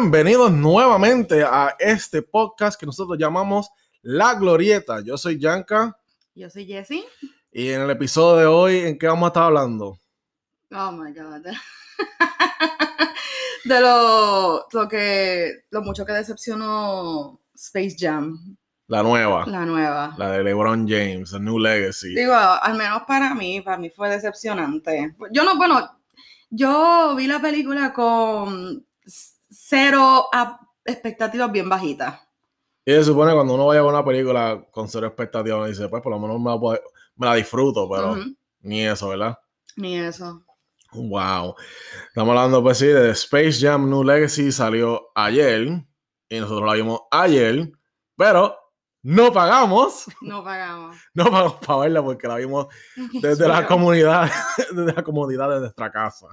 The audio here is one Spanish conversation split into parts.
Bienvenidos nuevamente a este podcast que nosotros llamamos La Glorieta. Yo soy Yanka. Yo soy Jessie. Y en el episodio de hoy, ¿en qué vamos a estar hablando? Oh my God. de lo, lo que, lo mucho que decepcionó Space Jam. La nueva. La nueva. La de LeBron James, The New Legacy. Digo, al menos para mí, para mí fue decepcionante. Yo no, bueno, yo vi la película con cero expectativas bien bajitas. Y se supone cuando uno vaya a una película con cero expectativas, uno dice, pues por lo menos me la, disfruto, pero ni eso, ¿verdad? Ni eso. Wow. Estamos hablando, pues sí, de Space Jam New Legacy, salió ayer, y nosotros la vimos ayer, pero no pagamos. No pagamos. No pagamos para verla porque la vimos desde la comunidad, desde la comodidad de nuestra casa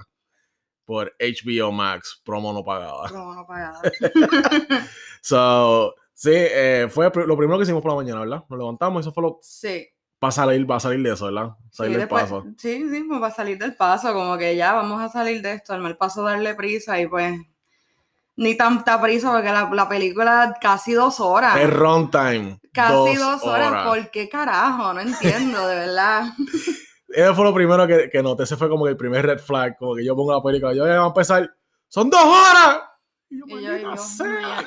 por HBO Max, promo no pagada. Promo no pagada. so, sí, eh, fue lo primero que hicimos por la mañana, ¿verdad? Nos levantamos eso fue lo... Sí. Para salir, va a salir de eso, ¿verdad? Salir sí, del paso. Sí, sí, pues va a salir del paso, como que ya vamos a salir de esto, al mal paso darle prisa y pues ni tanta prisa porque la, la película casi dos horas. Es runtime. Casi dos, horas. horas. ¿Por qué carajo? No entiendo, de verdad. Eso fue lo primero que, que noté. Ese fue como el primer red flag. Como que yo pongo la película, yo voy a empezar. ¡Son dos horas! Y yo,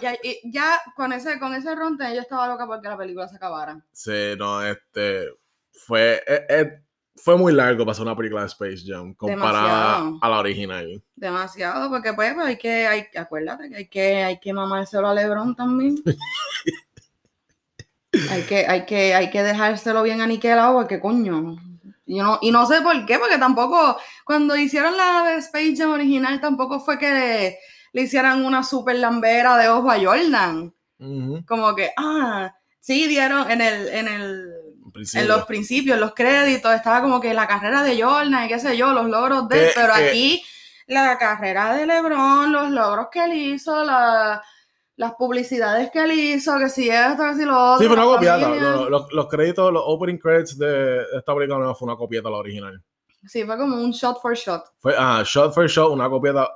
ya, ya, con ese, con ese ronte yo estaba loca porque la película se acabara. Sí, no, este. Fue. Eh, eh, fue muy largo pasar una película de Space Jam comparada a la original. Demasiado, porque pues, pues hay que, hay, acuérdate que hay que, hay que mamárselo a Lebron también. hay que, hay que, hay que dejárselo bien aniquilado porque coño, y no, y no sé por qué, porque tampoco, cuando hicieron la de Space Jam original, tampoco fue que le, hicieran una super lambera de ojo a Jordan. Como que, ah, sí, dieron en el, en el, en los principios, los créditos, estaba como que la carrera de Jordan y qué sé yo, los logros de él, pero aquí la carrera de LeBron, los logros que él hizo, la las publicidades que él hizo, que si esto, que si lo otro. Sí, fue una copiata. Los, los, créditos, los opening credits de esta película no fue una copieta la original. Sí, fue como un shot for shot. Fue, ah, shot for shot, una copieta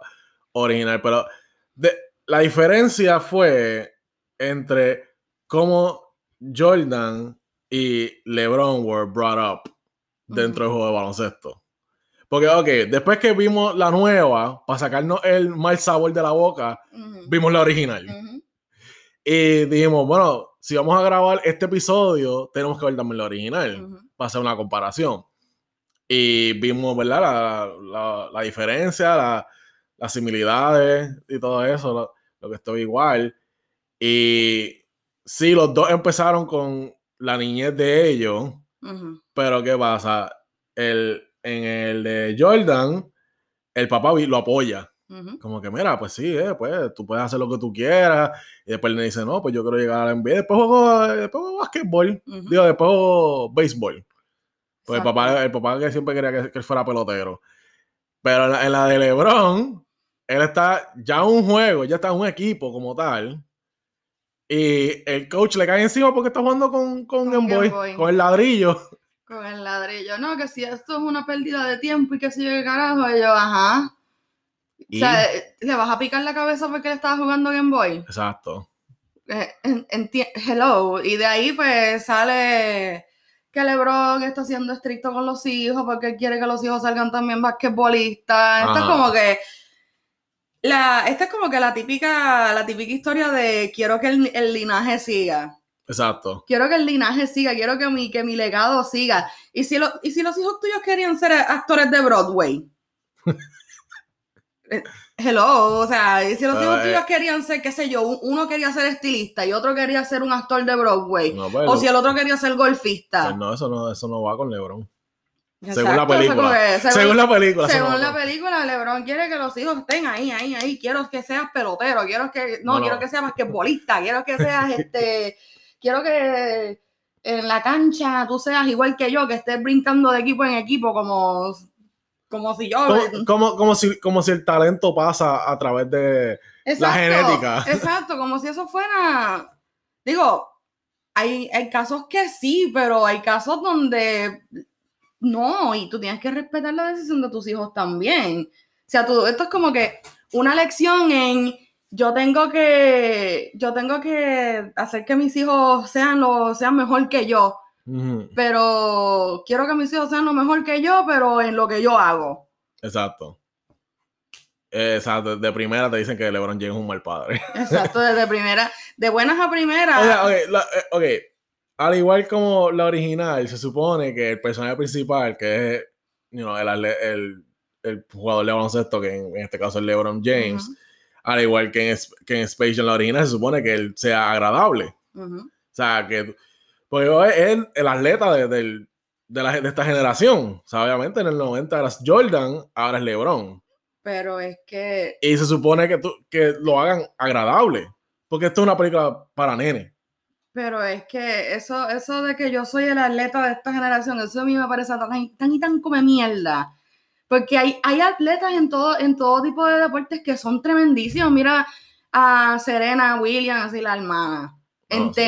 original. Pero de, la diferencia fue entre cómo Jordan y LeBron were brought up dentro del juego de baloncesto. Porque, ok, después que vimos la nueva, para sacarnos el mal sabor de la boca, vimos la original. Y dijimos, bueno, si vamos a grabar este episodio, tenemos que ver también la original, para hacer una comparación. Y vimos, ¿verdad? La, la, diferencia, las similitudes y todo eso, lo, que estoy igual. Y sí, los dos empezaron con la niñez de ellos, pero ¿qué pasa? El, en el de Jordan, el papá lo apoya. Como que, mira, pues sí, eh, pues tú puedes hacer lo que tú quieras. Y después le dice, no, pues yo quiero llegar a la NBA. Después juego, después juego básquetbol. Digo, después juego béisbol. Pues el papá, el papá que siempre quería que, él fuera pelotero. Pero en la, de LeBron, él está ya en un juego, ya está en un equipo como tal. Y el coach le cae encima porque está jugando con, con, Game, Boy, con el ladrillo. Con el ladrillo. No, que si esto es una pérdida de tiempo y que si yo qué carajo. Y yo, ajá. O sea, ¿le vas a picar la cabeza porque le estaba jugando Game Boy? Exacto. Eh, hello. Y de ahí pues sale que LeBron está siendo estricto con los hijos porque quiere que los hijos salgan también basquetbolistas. Esto es como que la, esta es como que la típica, la típica historia de quiero que el linaje siga. Exacto. Quiero que el linaje siga, quiero que mi, que mi legado siga. ¿Y si, y si los hijos tuyos querían ser actores de Broadway. Eh, hello, o sea, si los hijos tuyos querían ser, qué sé yo, uno quería ser estilista y otro quería ser un actor de Broadway. O si el otro quería ser golfista. Pues no, eso no, eso no va con LeBron. según la película. según, la película. Según la película, LeBron quiere que los hijos estén ahí, ahí, ahí. Quiero que seas pelotero, quiero que, no, quiero que seas basquetbolista, quiero que seas este quiero que en la cancha tú seas igual que yo, que estés brincando de equipo en equipo, como, como si yo. Como, como, si, como si el talento pasa a través de la genética. Exacto, como si eso fuera. Digo, hay, hay casos que sí, pero hay casos donde no, y tú tienes que respetar la decisión de tus hijos también. O sea, tú, esto es como que una lección en yo tengo que, yo tengo que hacer que mis hijos sean lo, sean mejor que yo. Pero quiero que mis hijos sean lo mejor que yo, pero en lo que yo hago. Exacto. Eh, Exacto, de primera te dicen que LeBron James es un mal padre. Exacto, desde primera, de buenas a primeras. O sea, la- eh, ok, al igual como la original, se supone que el personaje principal, que es you know, el, el, el jugador de baloncesto, que en, en este caso es LeBron James, al igual que en, que en Space Jam, la original, se supone que él sea agradable. O sea, que. Porque es el, el atleta de, del- de, la- de esta generación. O sea, obviamente en el 90 era Jordan, ahora es LeBron. Pero es que, Y se supone que, tú- que lo hagan agradable. Porque esto es una película para nene. pero es que eso, eso de que yo soy el atleta de esta generación, eso a mí me parece tan, tan y tan come mierda. Porque hay, hay atletas en todo, en todo tipo de deportes que son tremendísimos. Mira a Serena Williams y la hermana en Ah, sí.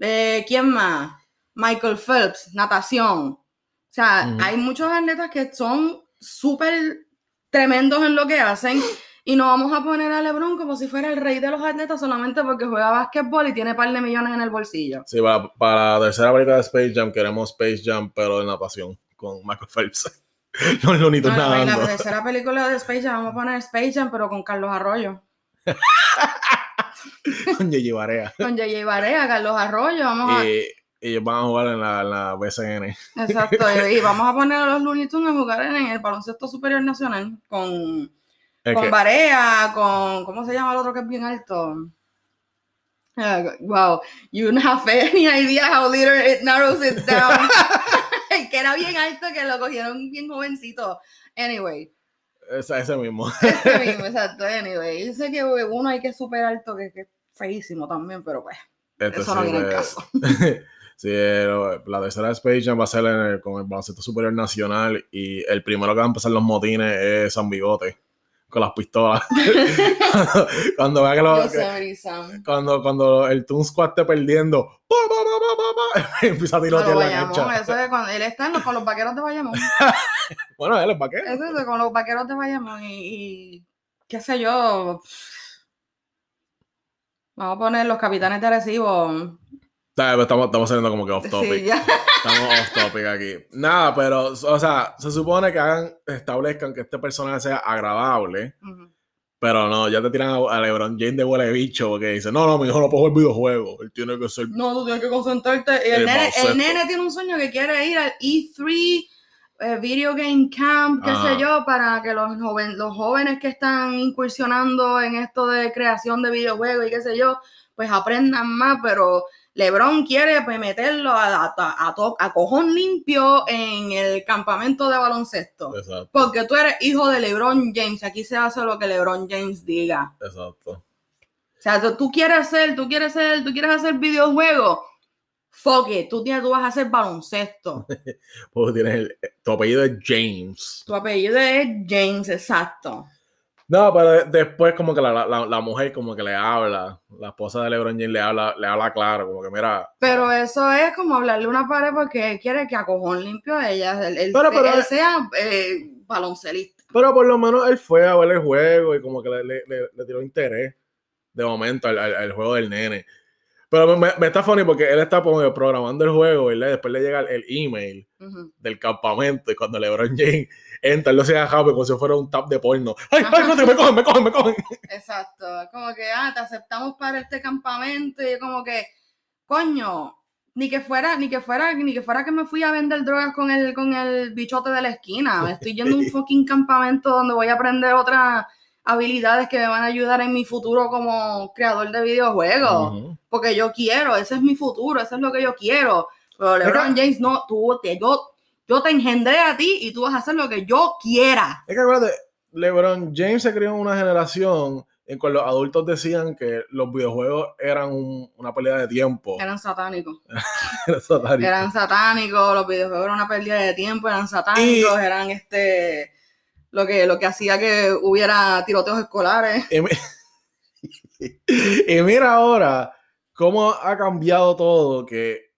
Eh, ¿Quién más? Michael Phelps, natación. O sea, hay muchos atletas que son súper tremendos en lo que hacen y no vamos a poner a LeBron como si fuera el rey de los atletas solamente porque juega básquetbol y tiene par de millones en el bolsillo. Sí, para, para la tercera película de Space Jam queremos Space Jam, pero de natación, con Michael Phelps. Los lunitos No, no, y la nadando. tercera película de Space Jam, vamos a poner Space Jam, pero con Carlos Arroyo. con Gigi Barea. Con J.J. Barea, Carlos Arroyo, vamos a... Y ellos van a jugar en la, en la BCN. Exacto, y, y vamos a poner a los Looney Tunes a jugar en el baloncesto superior nacional con, Es con Barea, con, ¿cómo se llama el otro que es bien alto? Ah, wow, you don't have any idea how little it narrows it down. que era bien alto, que lo cogieron bien jovencito. Anyway, ese, ese mismo. ese mismo, exacto, anyway. Yo sé que uno hay que súper alto, que, que es feísimo también, pero pues, Este eso no viene pues, caso. sí, el- la tercera de Space Jam va a ser el- con el baloncesto superior nacional y el primero que va a empezar los motines es San Bigote con las pistolas. cuando, cuando vea que lo, que- cuando, cuando el Toon Squad esté perdiendo, ¡pa, pa, empieza a tirotear la cancha. eso es cuando él está con los vaqueros de Bayamón. Bueno, él es para qué. Es eso, con los vaqueros de Bayamón y, y qué sé yo. Vamos a poner los capitanes de Arecibo. ¿Sabes? Estamos, estamos saliendo como que off topic. Sí. Estamos off topic aquí. Nada, pero, o sea, se supone que hagan, establezcan que este personaje sea agradable, pero no, ya te tiran a, a LeBron James de huele bicho que dice, no, no, mi hijo no puede jugar videojuegos, él tiene que ser... No, tú tienes que concentrarte. El, El nene, el nene tiene un sueño que quiere ir al E3 eh, Video Game Camp, qué Ajá. sé yo, para que los, joven, los jóvenes que están incursionando en esto de creación de videojuegos y qué sé yo, pues aprendan más, pero LeBron quiere pues, meterlo a, a, a, to- a cojón limpio en el campamento de baloncesto. Exacto, Porque tú eres hijo de LeBron James, aquí se hace lo que LeBron James diga. exacto. O sea, tú, tú quieres hacer, tú quieres hacer, tú quieres hacer videojuegos. Fuck it, tú, tienes, tú vas a hacer baloncesto. Tienes el, tu apellido es James. tu apellido es James, exacto. No, pero de- después como que la, la, la mujer como que le habla, la esposa de LeBron James le habla, le habla claro, como que mira... Pero eso es como hablarle una pared porque él quiere que a cojón limpio ella, él, Pero- pero- él sea eh, baloncelista. Pero por lo menos él fue a ver el juego y como que le, le, le- le tiró interés de momento al, al- al juego del nene. Pero me, me está funny porque él está programando el juego y le- después le llega el, email Ujú. del campamento y cuando LeBron James entra, él lo sigue rápido como si fuera un tap de porno. ¡Ay, ay, no, me cogen, me cogen, me cogen! Exacto, como que, ah, te aceptamos para este campamento y yo como que, coño, ni que fuera, ni que fuera, ni que fuera que me fui a vender drogas con el, con el bichote de la esquina, me estoy yendo a un fucking campamento donde voy a aprender otras habilidades que me van a ayudar en mi futuro como creador de videojuegos, porque yo quiero, ese es mi futuro, eso es lo que yo quiero, pero LeBron James no, tú, te, yo, yo te engendré a ti y tú vas a hacer lo que yo quiera. Es que acuérdate, LeBron James se crió en una generación en cual los adultos decían que los videojuegos eran un- una pérdida de tiempo. Eran satánicos. Eran satánicos, los videojuegos eran una pérdida de tiempo, eran satánicos, eran este lo que, lo que hacía que hubiera tiroteos escolares. Y, mi- y mira ahora cómo ha cambiado todo, que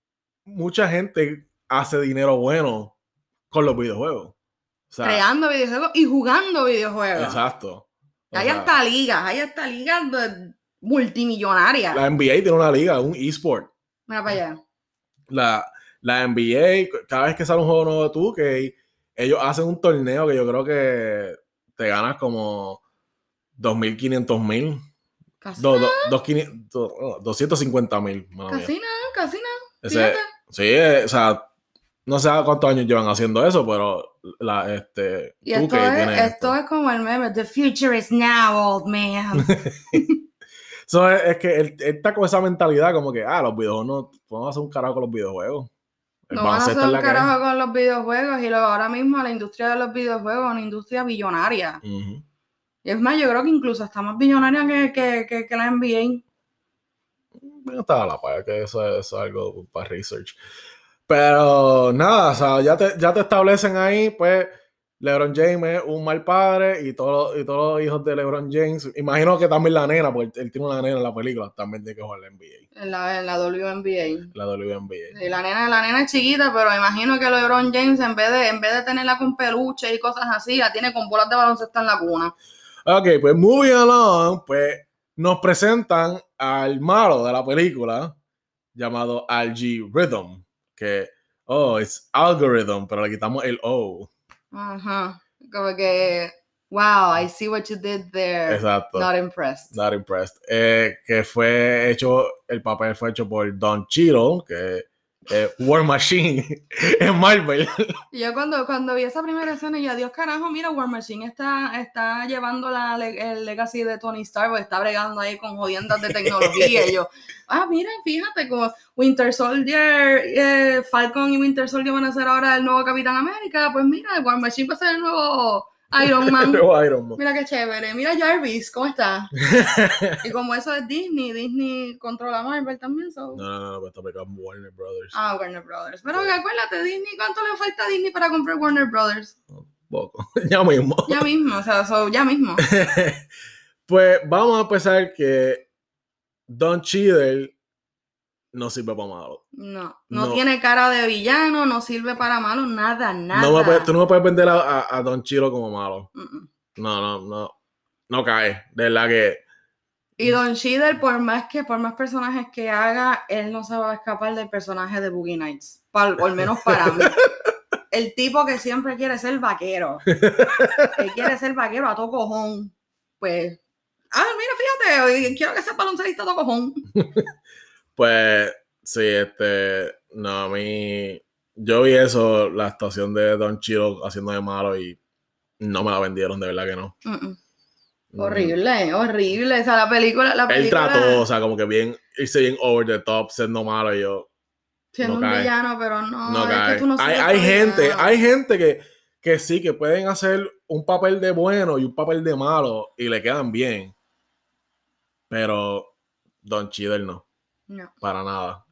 mucha gente hace dinero bueno con los videojuegos. O sea, creando videojuegos y jugando videojuegos. exacto. O Hay sea, hasta ligas, hay hasta ligas multimillonarias. La NBA tiene una liga, un eSport. Mira para allá. La, la NBA, cada vez que sale un juego nuevo de 2K, ellos hacen un torneo que yo creo que te ganas como 2.500 mil. Casi, Do- do- dos do- oh, 250 mil. casi nada, casi nada. Ese, sí, eh, o sea, no sé cuántos años llevan haciendo eso, pero la, este, Y 2K esto es, tiene esto es como el meme, The future is now, old man. So, es, es que él, él está con esa mentalidad como que, ah, los videojuegos no, vamos a hacer un carajo con los videojuegos. No van a hacer un carajo con los videojuegos y luego ahora mismo la industria de los videojuegos es una industria billonaria. Y es más, yo creo que incluso está más billonaria que, que, que, que la NBA. No estaba la paya, que eso, es- eso es algo para research. Pero nada, o sea, ya te, ya te establecen ahí, pues LeBron James es un mal padre y, todos y todos los hijos de LeBron James, imagino que también la nena, porque él, él tiene una nena en la película, también tiene que jugar la NBA, En la, en la WNBA. la WNBA. Y la nena, la nena es chiquita, pero imagino que LeBron James, en vez de, en vez de tenerla con peluche y cosas así, la tiene con bolas de baloncesto en la cuna. Ok, pues moving along, pues nos presentan al malo de la película llamado Algae Rhythm, que, oh, es algorithm, pero le quitamos el O. Ajá. Como que, wow, I see what you did there. Exacto. Not impressed. Not impressed. Eh, que fue hecho, el papel fue hecho por Don Cheadle, que es War Machine en Marvel. Yo cuando, cuando vi esa primera escena, yo, Dios carajo, mira, War Machine está, está llevando la, el legacy de Tony Stark, está bregando ahí con jodiendas de tecnología. y yo, ah, mira, fíjate, como Winter Soldier, eh, Falcon y Winter Soldier van a ser ahora el nuevo Capitán América, pues mira, War Machine va a ser el nuevo Iron Man. Nuevo Iron Man. Mira qué chévere. Mira Jarvis, ¿cómo está? Y como eso es Disney, Disney controla Marvel también, so. No, no, no, pero esta película es Warner Brothers. Ah, Warner Brothers. Pero acuérdate, Disney, ¿cuánto le falta a Disney para comprar Warner Brothers? Poco. ya mismo. Ya mismo, o sea, so, ya mismo. pues vamos a empezar que Don Cheadle no sirve para malo. No, no, No. tiene cara de villano, no sirve para malo, nada, nada. No me puedes- tú no me puedes vender a, a- a Don Cheadle como malo. No, no, no. No cae. De verdad que. Y Don Cheadle, por más que, por más personajes que haga, él no se va a escapar del personaje de Boogie Nights. Pa- al menos para mí. El tipo que siempre quiere ser vaquero. Él quiere ser vaquero a todo cojón. Pues. Ah, mira, fíjate, quiero que sea baloncelista a todo cojón. Pues sí, este. No, a mí. Yo vi eso, la actuación de Don Cheadle haciendo de malo y no me la vendieron, de verdad que no. Mm. Horrible, horrible. O sea, la película. La Él película trató, o sea, como que bien, irse bien over the top, siendo malo y yo. siendo no un cae. villano, pero no. no es que cae. tú no hay gente, villano. hay gente que, que sí, que pueden hacer un papel de bueno y un papel de malo y le quedan bien. Pero Don Cheadle no, No. para nada.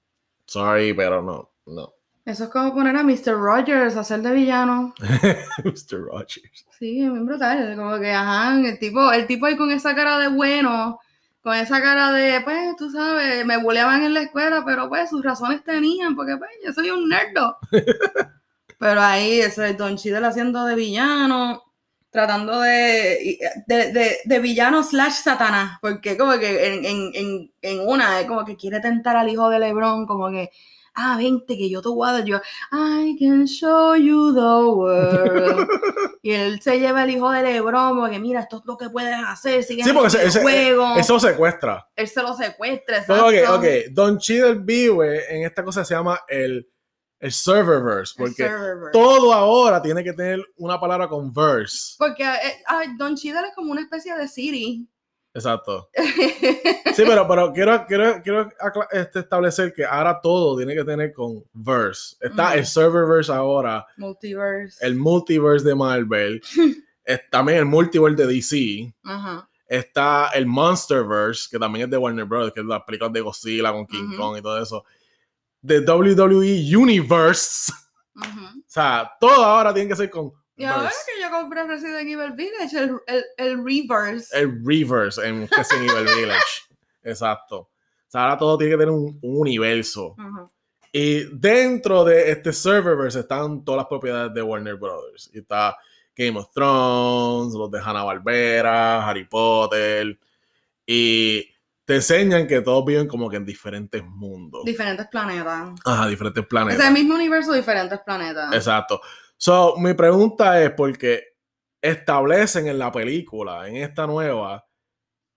Sorry, pero no, no. Eso es como poner a Mr. Rogers a hacer de villano. Mr. Rogers. Sí, es muy brutal. Como que, ajá, el tipo, el tipo ahí con esa cara de bueno, con esa cara de, pues, tú sabes, me buleaban en la escuela, pero pues sus razones tenían, porque pues yo soy un nerdo. pero ahí, eso es Don Cheadle haciendo de villano, tratando de, de, de, de villano slash satanás, porque como que en, en, en, en una, es como que quiere tentar al hijo de Lebron, como que, ah, vente, que yo te dar, yo, I can show you the world. Y él se lleva el hijo de Lebron, porque mira, esto es lo que puedes hacer, sigue Sí, porque ese- ese- juego. Eso secuestra. Él se lo secuestra, exacto. ok, ok. Don Cheadle vive en esta cosa que se llama el, el serververse, El porque todo ahora tiene que tener una palabra con verse. Porque eh, Don Cheadle es como una especie de Siri. Exacto. Sí, pero, pero quiero, quiero, quiero este, establecer que ahora todo tiene que tener con verse. Está Ujú. el serververse ahora, Multiverse. el multiverse de Marvel, es- también el multiverse de DC, Ajá. está el Monsterverse, que también es de Warner Bros., que es las películas de Godzilla con King. Kong y todo eso. The WWE Universe. O sea, todo ahora tiene que ser con Y ahora que yo compré Resident Evil Village, el, el, el reverse. El reverse en Resident Evil Village. Exacto. O sea, ahora todo tiene que tener un, un universo. Y dentro de este serververse están todas las propiedades de Warner Brothers. Y está Game of Thrones, los de Hanna-Barbera, Harry Potter, y te enseñan que todos viven como que en diferentes mundos. Diferentes planetas. Ajá, diferentes planetas. Es el mismo universo, diferentes planetas. Exacto. So, mi pregunta es porque establecen en la película, en esta nueva,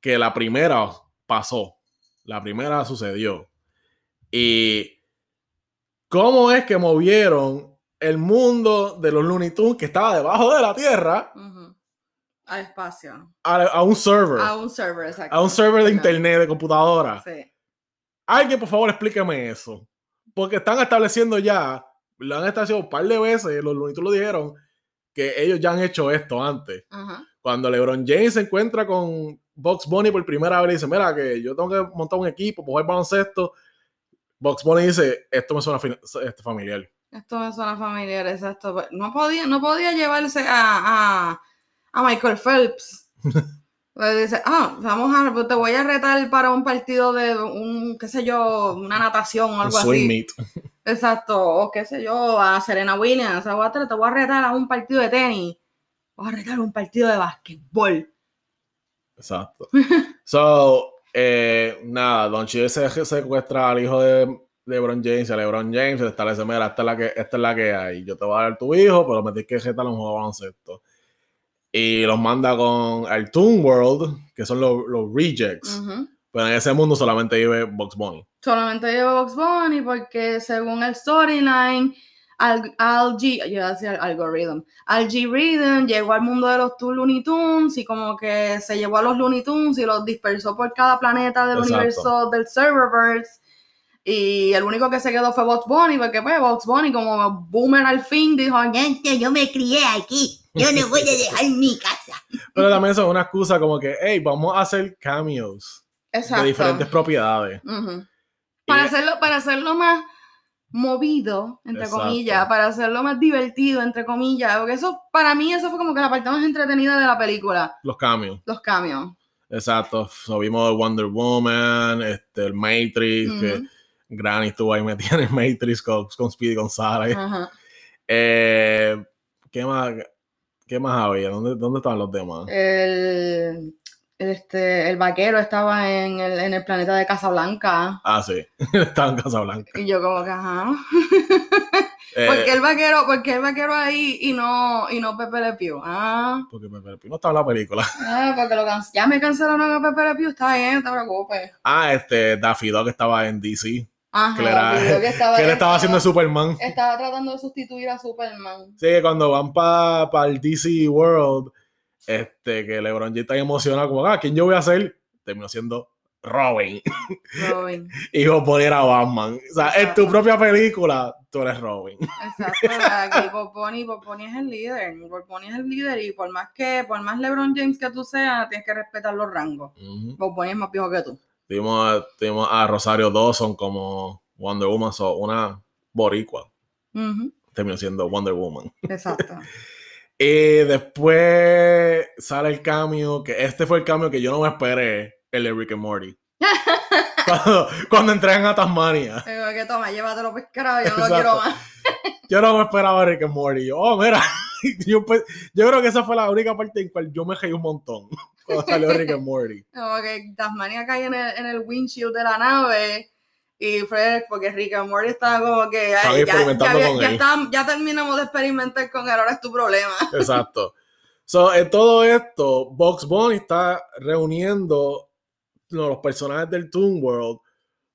que la primera pasó, la primera sucedió. Y cómo es que movieron el mundo de los Looney Tunes que estaba debajo de la Tierra Ujú. Al espacio. a, a un server, A un server, exacto. a un server de internet, de computadora. Sí. Alguien, por favor, explíqueme eso. Porque están estableciendo ya, lo han establecido un par de veces, los Tunes lo dijeron, que ellos ya han hecho esto antes. Cuando LeBron James se encuentra con Box Bunny por primera vez, le dice, mira, que yo tengo que montar un equipo, jugar baloncesto. Box Bunny dice, esto me suena este, familiar. Esto me suena familiar, exacto. No podía, no podía llevarse a, a, a Michael Phelps. Le dice, ah, vamos a, te voy a retar para un partido de un, qué sé yo, una natación o algo así. meet. Exacto, o qué sé yo, a Serena Williams, te voy a, te voy a retar a un partido de tenis, voy a retar a un partido de básquetbol. Exacto. So, eh, nada, Don Chile se secuestra al hijo de LeBron James, a LeBron James le establece, mira, esta es la que, esta es la que hay. Yo te voy a dar tu hijo, pero me tienes que retar a un juego baloncesto. Y los manda con al Toon World, que son los, los rejects. Pero en ese mundo solamente vive Box Bunny. Solamente llevo Box Bunny porque según el storyline, Al, Al G, yo iba a decir algorithm, Al G Rhythm llegó al mundo de los tu- Looney Tunes y como que se llevó a los Looney Tunes y los dispersó por cada planeta del Exacto. universo del serververse. Y el único que se quedó fue Box Bunny, porque pues Box Bunny como boomer al fin dijo, gente, yo me crié aquí, yo no voy a dejar mi casa. Pero también eso es una excusa como que, hey, vamos a hacer cameos Exacto. de diferentes propiedades. Para Y- hacerlo, para hacerlo más movido, entre Exacto. comillas, para hacerlo más divertido, entre comillas, porque eso, para mí, eso fue como que la parte más entretenida de la película, los cameos. los cambios. Exacto. So, vimos Wonder Woman, este, el Matrix, que Ujú. Granny estuvo ahí metida en el Matrix con, con Speedy González. Ajá. Eh, ¿qué, más, ¿Qué más había? ¿Dónde, ¿Dónde estaban los demás? El, este, el vaquero estaba en el, en el planeta de Casablanca. Ah, sí. Estaba en Casablanca. Y yo como que, ajá. Eh, ¿Por qué el vaquero, por qué el vaquero ahí y no, y no Pepe Le Pew? Ah, Porque Pepe Le Pew no estaba en la película. ah, porque lo can- ya me cancelaron a Pepe Le Pew, está bien, no te preocupes. Ah, este, Daffy Duck estaba en DC. Ajá, Que era- que estaba, Que él estaba haciendo Superman. Estaba tratando de sustituir a Superman. Sí, que cuando van para el DC World, este, que LeBron James está emocionado, como, ah, ¿quién yo voy a ser? Terminó siendo Robin. Robin. y vos poner a Batman. O sea, en tu Exacto. propia película, tú eres Robin. Exacto, aquí Bob Bunny es el líder. Bob Bunny es el líder y por más que, por más LeBron James que tú seas, tienes que respetar los rangos. Bob Bunny es más viejo que tú. Tuvimos, tuvimos a Rosario Dawson como Wonder Woman, so, una boricua. Ujú, Terminó siendo Wonder Woman. Exacto. Y después sale el cambio, que este fue el cambio que yo no me esperé, el de Rick and Morty. cuando, cuando entregan a Tasmania. Digo que toma, llévatelo pescado, yo no lo quiero más. Yo no me esperaba a Rick and Morty. Yo, oh, mira. yo, pe- yo creo que esa fue la única parte en cual yo me reí un montón. Cuando salió Rick and Morty. Como que Tasmania cae en el, en el windshield de la nave. Y Fred, porque Rick and Morty estaba como que ya, experimentando ya, con ya, él. está- ya terminamos de experimentar con él, ahora es tu problema. Exacto. So, en todo esto, Box Bunny está reuniendo los personajes del Toon World.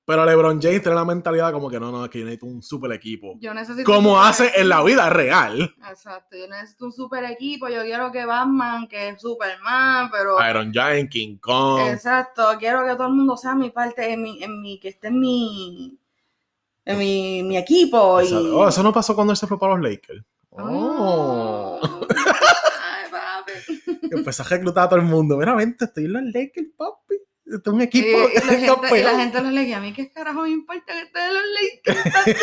Pero LeBron James tiene la mentalidad como que no, no, es que yo necesito un super equipo. Yo necesito un Como hace en la vida real. Exacto, yo necesito un super equipo, yo quiero que Batman, que es Superman, pero... Iron Giant, King Kong. Exacto, quiero que todo el mundo sea mi parte, en mi, en mi, que esté en mi, en mi, mi equipo. Y... Oh, eso no pasó cuando él se fue para los Lakers. Oh. Oh. Ay, papi. Que empezó a reclutar a todo el mundo. Mira, vente, estoy en los Lakers, papi. Este es un equipo. y la gente, y la gente los leía, a mí qué carajo me importa que esté en los Lakers.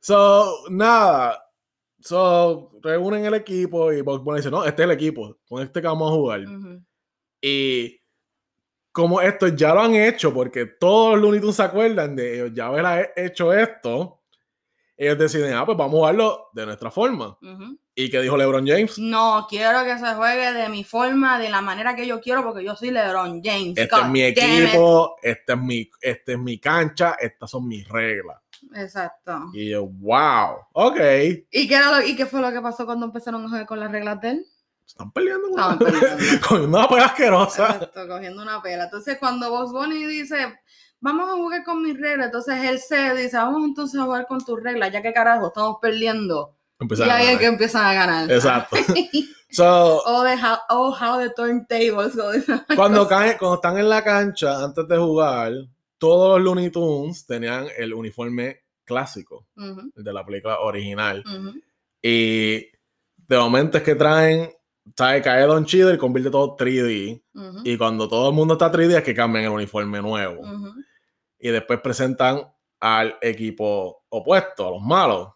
So, nada. So, reúnen el equipo y Bugs Bunny dice, no, este es el equipo. Con este que vamos a jugar. Y como esto ya lo han hecho, porque todos los Looney Tunes se acuerdan de ellos ya haber hecho esto, ellos deciden, ah, pues vamos a jugarlo de nuestra forma. Ujú. ¿Y qué dijo LeBron James? No, quiero que se juegue de mi forma, de la manera que yo quiero, porque yo soy LeBron James. Este God es mi equipo, este es mi, este es mi cancha, estas son mis reglas. Exacto. Y yo, wow, ok. ¿Y qué, era lo- ¿Y qué fue lo que pasó cuando empezaron a jugar con las reglas de él? Están peleando, Estaban peleando. Con una pega asquerosa. Exacto, cogiendo una pela. Entonces, cuando Box Bunny dice, vamos a jugar con mis reglas, entonces él se dice, vamos entonces a jugar con tus reglas, ya que carajo, estamos perdiendo. Empieza y a ahí es que empiezan a ganar. Exacto. So, oh, the how, oh, how the turntables go. cuando, caen, cuando están en la cancha, antes de jugar, todos los Looney Tunes tenían el uniforme clásico, el de la película original. Y de momento es que traen, ¿sabes? Cae Don Chido y convierte todo 3D. Ujú, Y cuando todo el mundo está 3D es que cambian el uniforme nuevo. Y después presentan al equipo opuesto, a los malos,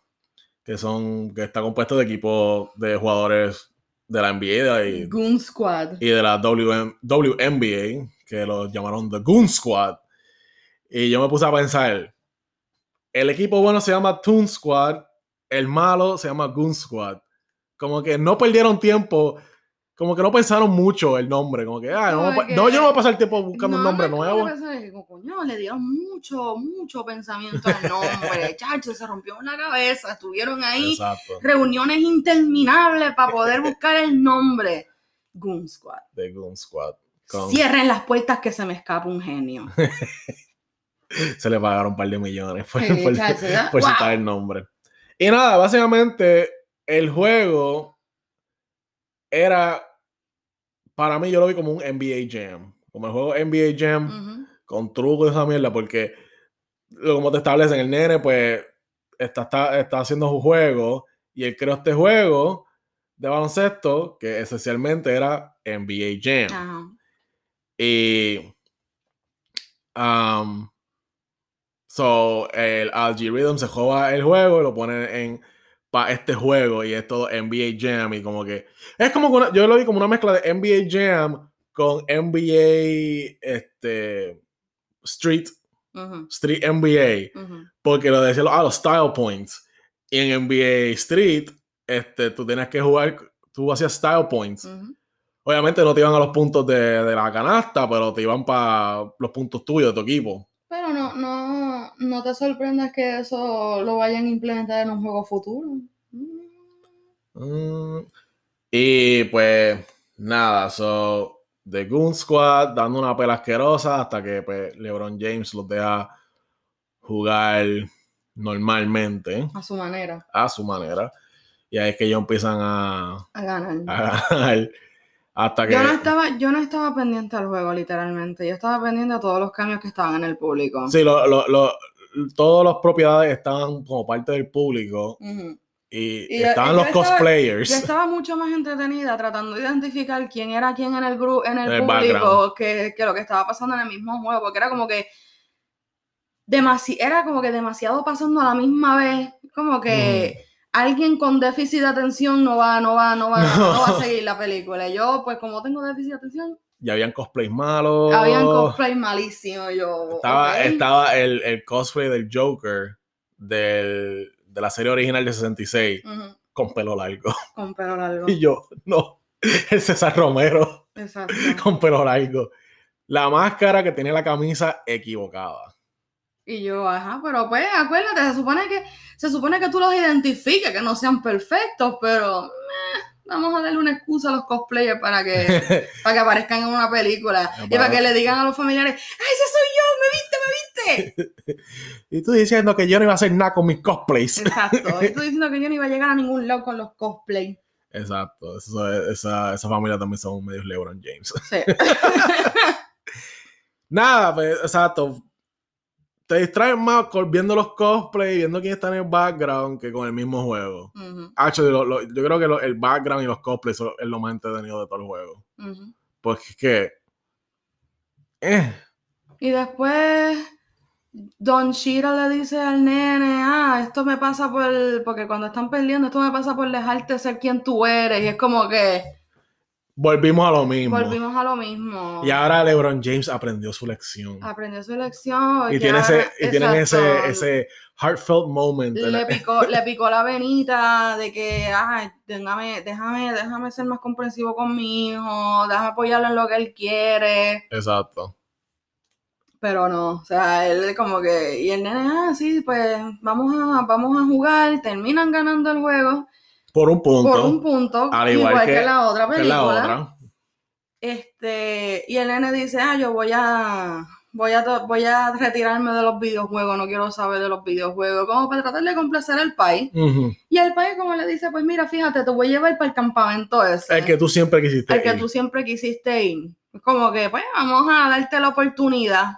que son, que está compuesto de equipos de jugadores de la NBA y, Goon Squad. y de la WM WNBA, que los llamaron The Goon Squad. Y yo me puse a pensar, el equipo bueno se llama Toon Squad, el malo se llama Goon Squad. Como que no perdieron tiempo, como que no pensaron mucho el nombre, como que, ah, no, que- yo no voy a pasar tiempo buscando un No, nombre no, nuevo. que coño, le dieron mucho, mucho pensamiento al nombre. Chacho, se rompió la cabeza. Estuvieron ahí Exacto, reuniones interminables para poder buscar el nombre. Goon Squad. The Goon Squad. Con- Cierren las puertas que se me escapa un genio. se le pagaron un par de millones por, Sí, por- chacho, ya. por Wow. citar el nombre. Y nada, básicamente el juego era, para mí yo lo vi como un NBA Jam, como el juego NBA Jam con trucos de esa mierda, porque lo como te establecen, el nene pues está, está, está haciendo su juego y él creó este juego de baloncesto que esencialmente era NBA Jam. Y. Um, so, el Algorithm se joda el juego y lo pone en. Para este juego y es todo NBA Jam y como que. Es como una- yo lo vi como una mezcla de NBA Jam con NBA. Este. Street. Street NBA. Porque lo decía ah, los Style Points. Y en NBA Street. Este, tú tenías que jugar. Tú hacías Style Points. Obviamente no te iban a los puntos de, de la canasta, pero te iban para los puntos tuyos de tu equipo. Pero no, no, no te sorprendas que eso lo vayan a implementar en un juego futuro. Mm. Y pues nada, so The Goon Squad dando una pela asquerosa hasta que pues, LeBron James los deja jugar normalmente, A su manera, a su manera. Y ahí es que ellos empiezan a, a ganar. a ganar. Hasta que. Yo no estaba, yo no estaba pendiente al juego, literalmente. Yo estaba pendiente a todos los cambios que estaban en el público. Sí, lo, lo, lo- todas las propiedades estaban como parte del público y, estaban yo los estaba- cosplayers. Yo estaba mucho más entretenida tratando de identificar quién era quién en el grupo, en el, el público, que, que lo que estaba pasando en el mismo juego, porque era como que demasi era como que demasiado pasando a la misma vez, como que alguien con déficit de atención no va, no va, no va, No. no va a seguir la película. Yo, pues como tengo déficit de atención, Y habían cosplays malos. habían cosplay malísimo. Yo. Estaba, estaba el, el cosplay del Joker del, de la serie original de 66 Ujú, con pelo largo. con pelo largo. Y yo, no, el César Romero Exacto. con pelo largo. La máscara que tenía la camisa equivocada. Y yo, ajá, pero pues acuérdate, se supone que, se supone que tú los identifiques, que no sean perfectos, pero vamos a darle una excusa a los cosplayers para que, para que aparezcan en una película y para que le digan a los familiares, ¡ay, ese soy yo! ¡Me viste, me viste! y tú diciendo que yo no iba a hacer nada con mis cosplays. Exacto. Y tú diciendo que yo no iba a llegar a ningún lado con los cosplay. Exacto. Eso- esa, esa familia también son medios LeBron James. Sí. Nada, pues, exacto. Te distraes más viendo los cosplays, viendo quién está en el background que con el mismo juego. Actually, lo- lo- yo creo que lo- el background y los cosplays son- es lo más entretenido de todo el juego. Porque es que. Eh, Y después Don Shira le dice al nene, ah, esto me pasa por, porque cuando están perdiendo, esto me pasa por dejarte ser quien tú eres. Y es como que, Volvimos a lo mismo. Volvimos a lo mismo. Y ahora LeBron James aprendió su lección. Aprendió su lección. Y, tiene ese, y tienen ese, ese heartfelt moment. Le picó, le picó la venita de que, ay, déjame, déjame, déjame ser más comprensivo con mi hijo, déjame apoyarlo en lo que él quiere. Exacto. Pero no, o sea, él como que, y el nene, ah, sí, pues vamos a, vamos a jugar, terminan ganando el juego por un punto. Por un punto. Al igual, que, la otra película. la otra. Este, y el nene dice, ah, yo voy a, voy a, voy a retirarme de los videojuegos, no quiero saber de los videojuegos, como para tratar de complacer al país. Y el país como le dice, pues mira, fíjate, te voy a llevar para el campamento ese. El que tú siempre quisiste ir. El que tú siempre quisiste ir. Como que, pues, vamos a darte la oportunidad.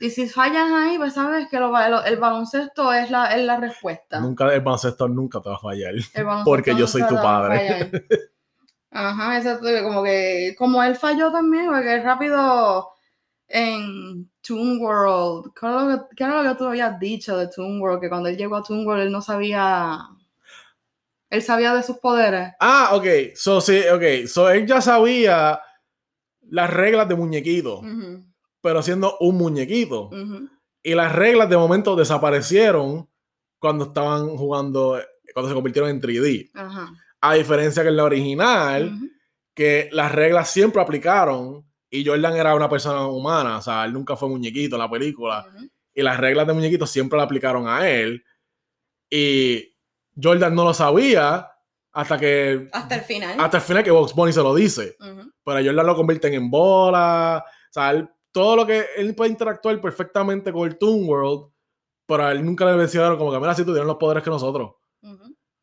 Y si fallas ahí, pues sabes que el baloncesto es la, es la respuesta. Nunca, el baloncesto nunca te va a fallar. Porque yo soy tu padre. Ajá, exacto. Como que, como él falló también, porque rápido en Toon World, ¿qué era, lo que, tú habías dicho de Toon World? Que cuando él llegó a Toon World él no sabía. Él sabía de sus poderes. Ah, ok. So, sí, ok. So, él ya sabía las reglas de muñequito pero siendo un muñequito. Y las reglas de momento desaparecieron cuando estaban jugando, cuando se convirtieron en 3D. A diferencia que en la original, que las reglas siempre aplicaron y Jordan era una persona humana, o sea, él nunca fue muñequito en la película. Y las reglas de muñequito siempre la aplicaron a él. Y Jordan no lo sabía hasta que... Hasta el final. Hasta el final que Box Bunny se lo dice. Pero Jordan lo convierten en bola. O sea, él todo lo que él puede interactuar perfectamente con el Toon World, pero a él nunca le mencionaron como que, mira, si tuvieron los poderes que nosotros.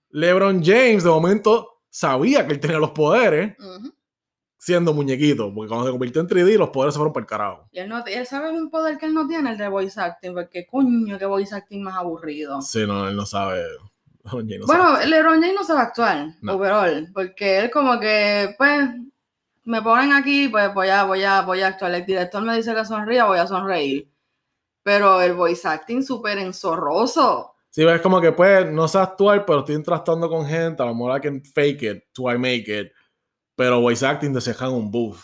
LeBron James, de momento, sabía que él tenía los poderes siendo muñequito, porque cuando se convirtió en 3D, los poderes se fueron para el carajo. Y él, no, él sabe un poder que él no tiene, el de voice acting, porque coño, que voice acting más aburrido. Sí, no, él no sabe. bueno, LeBron James no sabe actuar, overall, porque él como que, pues, me ponen aquí, pues voy a, voy a, voy a actuar. El director me dice que sonría, voy a sonreír. Pero el voice acting súper enzorroso. Sí, es como que pues no sé actuar, pero estoy interactuando con gente, a lo mejor I can fake it to I make it. Pero voice acting te dejan un booth.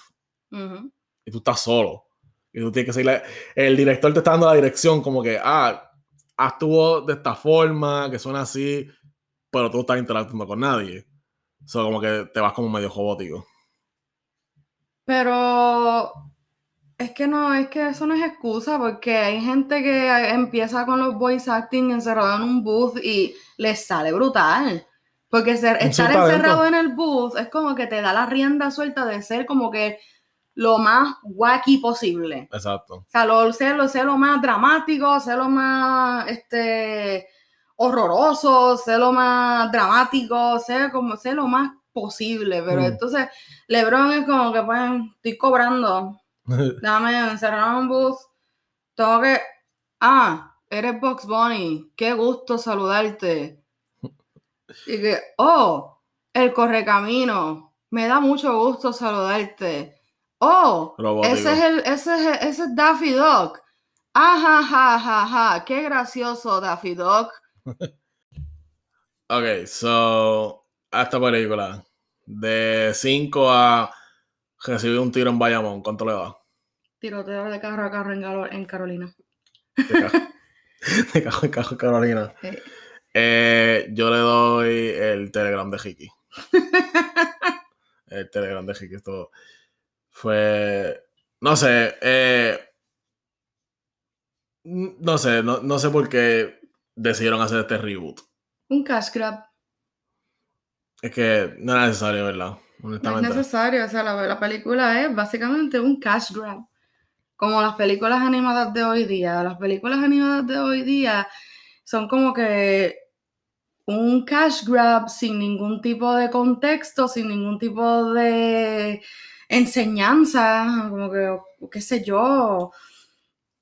Y tú estás solo. Y tú tienes que seguir. El director te está dando la dirección, como que, ah, actuó de esta forma, que suena así, pero tú estás interactuando con nadie. O sea, como que te vas como medio robótico. Pero es que no, es que eso no es excusa, porque hay gente que empieza con los voice acting encerrado en un booth y les sale brutal. Porque estar encerrado en el booth es como que te da la rienda suelta de ser como que lo más wacky posible. Exacto. O sea, lo, ser, lo, más dramático, ser lo más este, horroroso, ser lo más dramático, ser como ser lo más posible, pero mm. entonces LeBron es como que pues estoy cobrando, dame encerrar un bus, tengo que, ah, eres Box Bunny, qué gusto saludarte. Y que, oh, el correcamino, me da mucho gusto saludarte. Oh, ese es el, ese es, ese es Daffy Dog. Ajá, ja, ja, ja, qué gracioso Daffy Dog. ok, so, esta película, de 5 a recibir un tiro en Bayamón, ¿cuánto le da? Tiroteo de carro a carro en, Carolina. De carro, en carro en Carolina. Eh, yo le doy el Telegram de Hiki. el Telegram de Hiki. Esto fue. No sé. Eh, no sé, no, no sé por qué decidieron hacer este reboot. Un cash grab. Es que no era necesario, ¿verdad? No es necesario, o sea, la, película es básicamente un cash grab. Como las películas animadas de hoy día. Las películas animadas de hoy día son como que un cash grab sin ningún tipo de contexto, sin ningún tipo de enseñanza, como que, qué sé yo.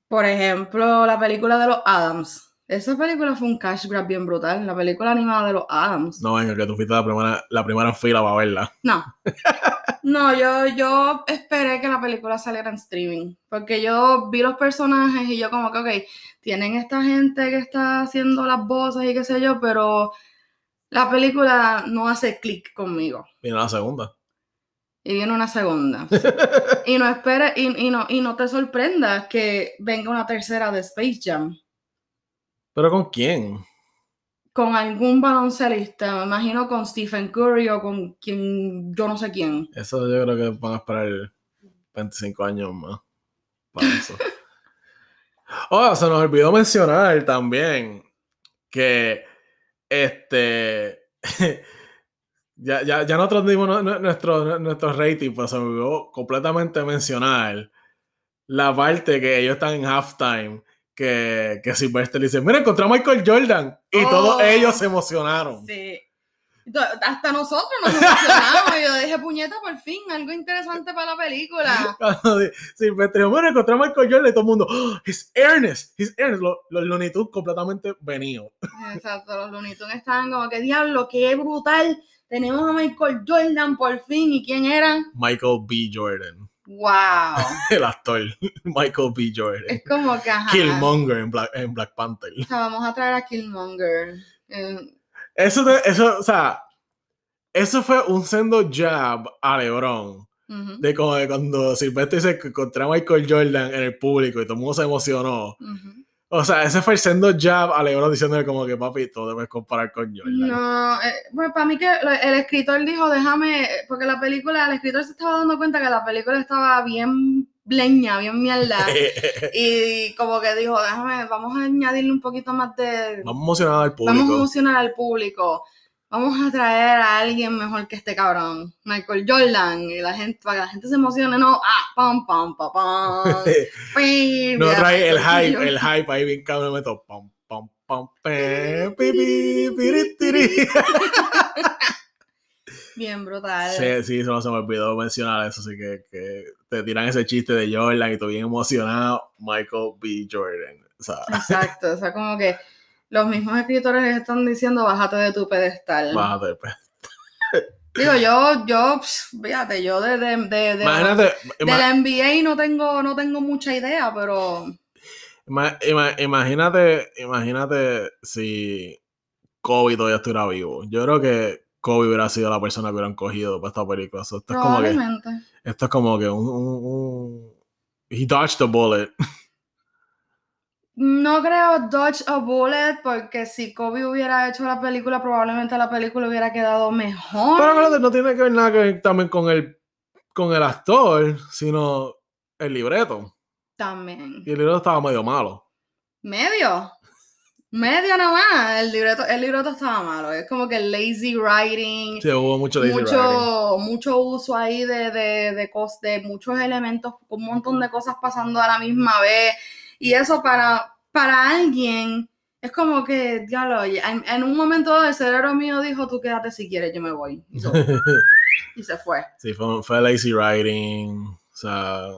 Por ejemplo, la película de los Adams. Esa película fue un cash grab bien brutal, la película animada de los Adams. No, venga, que tú fuiste la primera, la primera fila para verla. No. No, yo, yo esperé que la película saliera en streaming, porque yo vi los personajes y yo como que, ok, tienen esta gente que está haciendo las voces y qué sé yo, pero la película no hace clic conmigo. Viene la segunda. y viene una segunda. y no esperes, y, y, no, y no te sorprendas que venga una tercera de Space Jam. ¿Pero con quién? Con algún baloncelista, me imagino con Stephen Curry o con quien, yo no sé quién. Eso yo creo que van a esperar 25 años más. Para eso. oh, se nos olvidó mencionar también que este. ya, ya, ya nosotros dimos nuestro, nuestro rating, pero se me olvidó completamente mencionar la parte que ellos están en halftime. Que, que Silvestre dice: Mira, encontré a Michael Jordan. Y todos Oh. ellos se emocionaron. Sí. Hasta nosotros nos emocionamos. yo dije, puñeta, por fin, algo interesante para la película. Silvestre dijo: Mira, encontré a Michael Jordan. Y todo el mundo: oh, His Ernest, His Ernest. Los, los Looney Tunes completamente venidos. Exacto, los Looney Tunes estaban como que diablo, qué brutal. Tenemos a Michael Jordan por fin. ¿Y quién era? Michael B. Jordan. ¡Wow! El actor. Michael B. Jordan. Es como que, ajá. Killmonger en Black, en Black Panther. O sea, vamos a traer a Killmonger. Eh, Eso, te- eso, o sea, eso fue un sendo jab a LeBron. De como de cuando Silvestre dice que encontré a Michael Jordan en el público y todo el mundo se emocionó. O sea, ese fue el sendo jab a LeBron diciéndole como que papi, todo debes comparar con Jordan. No, eh, pues para mí que el escritor dijo, déjame, porque la película, el escritor se estaba dando cuenta que la película estaba bien bleña, bien mierda. Y como que dijo, déjame, vamos a añadirle un poquito más de... Vamos emocionados al Vamos a público. emocionar al público. Vamos a traer a alguien mejor que este cabrón, Michael Jordan, y la gente, para que la gente se emocione, no, ah, pam, pam, pam, pam. Pim, no trae el hype, el hype ahí bien cabrón, me meto pam, pam, pam, pam, pi. Bien brutal. Sí, sí, no se me olvidó mencionar eso, así que, que te tiran ese chiste de Jordan y tú bien emocionado, Michael B. Jordan. O sea, Exacto, o sea, como que los mismos escritores les están diciendo, bájate de tu pedestal. bájate, pues. Digo, yo, yo, pss, fíjate, yo de, de, de, de- Imagínate, de la NBA no tengo, no tengo mucha idea, pero ima- ima- imagínate, imagínate si Kobe todavía estuviera vivo. Yo creo que Kobe hubiera sido la persona que hubieran cogido para esta película. So, esto, es como que, esto es como que un, un, un- He dodged the bullet. No creo Dodge a Bullet porque si Kobe hubiera hecho la película, probablemente la película hubiera quedado mejor. Pero no tiene que ver nada que ver también con el, con el actor, sino el libreto. También. Y el libreto estaba medio malo. Medio. Medio nomás. El libreto, el libreto estaba malo. Es como que lazy writing. Sí, hubo mucho lazy writing. mucho, mucho uso ahí de, de, de, de muchos elementos, un montón de cosas pasando a la misma vez. Y eso para, para alguien es como que, diablo, en, en un momento dado el cerebro mío dijo, tú quédate si quieres, yo me voy. Y, so- y se fue. sí, fue, fue lazy writing. O sea,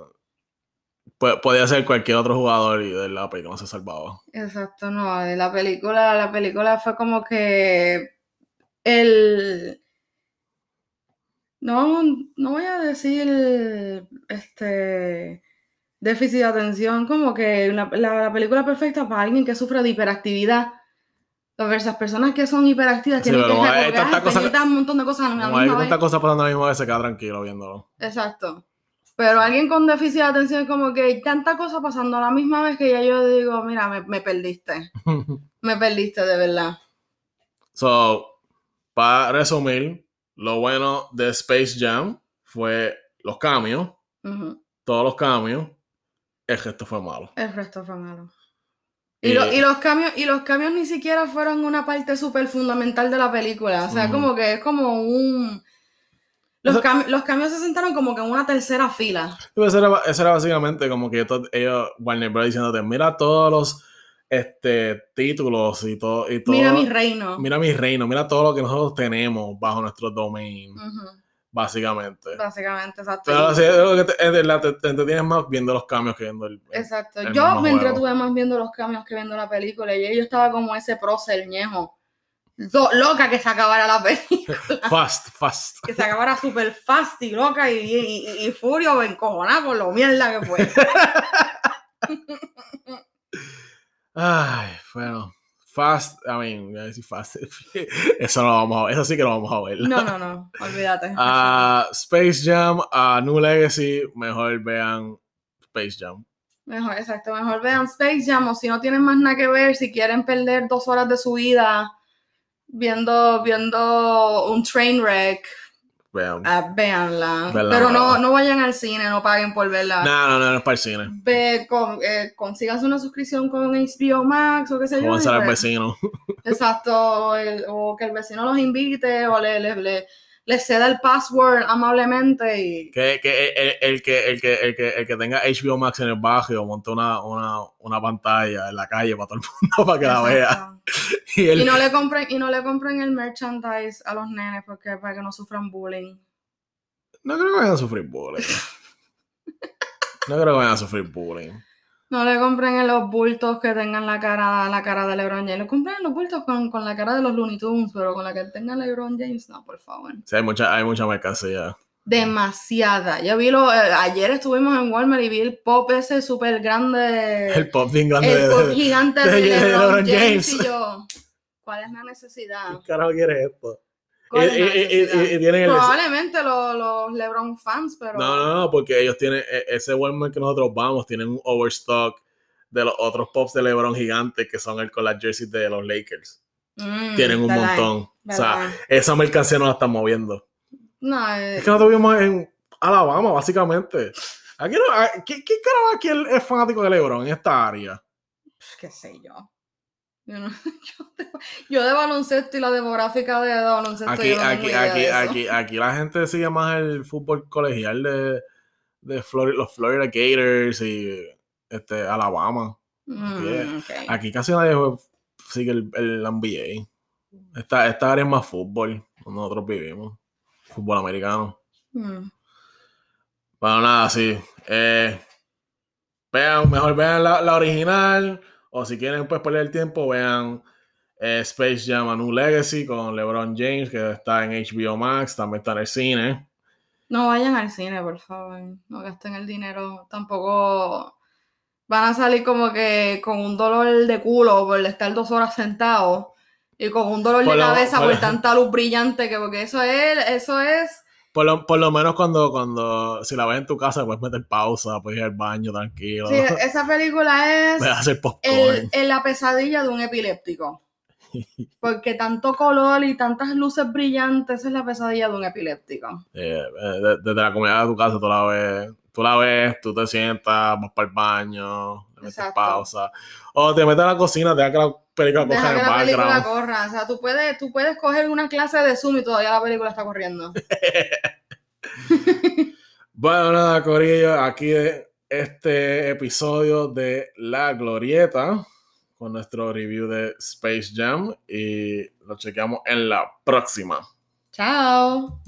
podía ser cualquier otro jugador y de la película no se salvaba. Exacto, no, de la película, la película fue como que el no, no voy a decir este déficit de atención, como que la, la- la película perfecta para alguien que sufre de hiperactividad. Esas personas que son hiperactivas Sí, tienen que hay tanta cosa un montón de cosas a la hay misma tanta vez. cosa pasando a la misma vez, se queda tranquilo viéndolo. Exacto. Pero alguien con déficit de atención es como que hay tanta cosa pasando a la misma vez que ya yo digo, mira, me, me perdiste. Me perdiste de verdad. so, para resumir, lo bueno de Space Jam fue los cambios, todos los cambios. El gesto fue malo. El resto fue malo. Y, Y- lo- y los cambios, y los cambios ni siquiera fueron una parte súper fundamental de la película. O sea, como que es como un. Los, Eso- cam- los cambios se sentaron como que en una tercera fila. Eso era, eso era básicamente como que to- ellos, Warner Bros. diciéndote, mira todos los este, títulos y todo. Y todo Mira mi reino. mira mi reino, mira todo lo que nosotros tenemos bajo nuestro domain, Ujú. Básicamente. Básicamente, exacto. Pero así es lo que te, te, entretienes más viendo los cambios que viendo el. Exacto. el Yo me entretuve más viendo los cambios que viendo la película. Y yo estaba como ese prócer ñejo. lo- loca que se acabara la película. Fast, fast. que se acabara súper fast y loca y, y, y, y furio encojonada por lo mierda que fue. Ay, bueno. Fast, I mean, voy a decir Fast. Eso no lo vamos a ver. Eso sí que lo vamos a ver. No, no, no, olvídate. Ah, Space Jam, a New Legacy, mejor vean Space Jam. Mejor, exacto, mejor vean Space Jam o si no tienen más nada que ver, si quieren perder dos horas de su vida viendo, viendo un train wreck, Vean. ah, véanla. Verla, Pero no, no vayan al cine, no paguen por verla. No, no, no, no es para el cine. Ve, con, eh, una suscripción con HBO Max o qué sé yo. Ser el ve- vecino. Exacto, o, el- o que el vecino los invite o le, le, le, le ceda el password amablemente y... Que, que el, el que, el, que, el, que, el que tenga HBO Max en el barrio monte una, una, una pantalla en la calle para todo el mundo para que la vea. Y no le compren, y no le compren el merchandise a los nenes porque para que no sufran bullying. no creo que vayan a sufrir bullying. No creo que vayan a sufrir bullying. No le compren en los bultos que tengan la cara, la cara de LeBron James. Le compren en los bultos con, con la cara de los Looney Tunes, pero con la que tenga LeBron James, no, por favor. Sí, hay mucha, hay mucha mercancía. Demasiada. Yo vi lo, eh, ayer estuvimos en Walmart y vi el pop ese súper grande. El pop bien grande el de, pop gigante de de, LeBron, LeBron James. James. Y yo, ¿cuál es la necesidad? ¿Qué carajo quiere esto? Y tienen el. Probablemente los, los LeBron fans, pero. No, no, no, porque ellos tienen, e- ese Walmart que nosotros vamos, tienen un overstock de los otros pops de LeBron gigantes que son el con las jerseys de los Lakers. Mm, tienen un montón. O sea, esa mercancía no la están moviendo. no, eh, Es que nosotros vivimos en Alabama, básicamente. Aquí no, a- ¿qué, ¿Qué carajo aquí es- es fanático de LeBron en esta área? qué sé yo. Yo, no- yo de, yo de baloncesto y la demográfica de, de baloncesto. Aquí, no aquí, aquí, aquí, aquí la gente sigue más el fútbol colegial de, de Flori- los Florida Gators y este, Alabama. Mm, yeah. Aquí casi nadie sigue el, el NBA. Esta, esta área es más fútbol, donde nosotros vivimos. Fútbol americano. Mm. Bueno, nada, sí. Eh, vean, mejor vean la, la original. O si quieren pues perder el tiempo, vean eh, Space Jam A New Legacy con LeBron James, que está en HBO Max, también está en el cine. No vayan al cine, por favor. No gasten el dinero. Tampoco van a salir como que con un dolor de culo por estar dos horas sentados y con un dolor Por de cabeza por por, tanta luz brillante que porque eso es, eso es. Por lo, por lo menos cuando, cuando, si la ves en tu casa, puedes meter pausa, puedes ir al baño tranquilo, Sí, esa película es hacer el, el- la pesadilla de un epiléptico. Porque tanto color y tantas luces brillantes esa es la pesadilla de un epiléptico. Eh, eh, de- desde la comida de tu casa, tú la ves, tú la ves, tú te sientas, vas para el baño, le metes Exacto. pausa. O te metes a la cocina, te da que la película Deja en que el la película background. corra. O sea, tú puedes, tú puedes coger una clase de Zoom y todavía la película está corriendo. Bueno, nada, Corillo, aquí este episodio de La Glorieta con nuestro review de Space Jam y lo chequeamos en la próxima. Chao.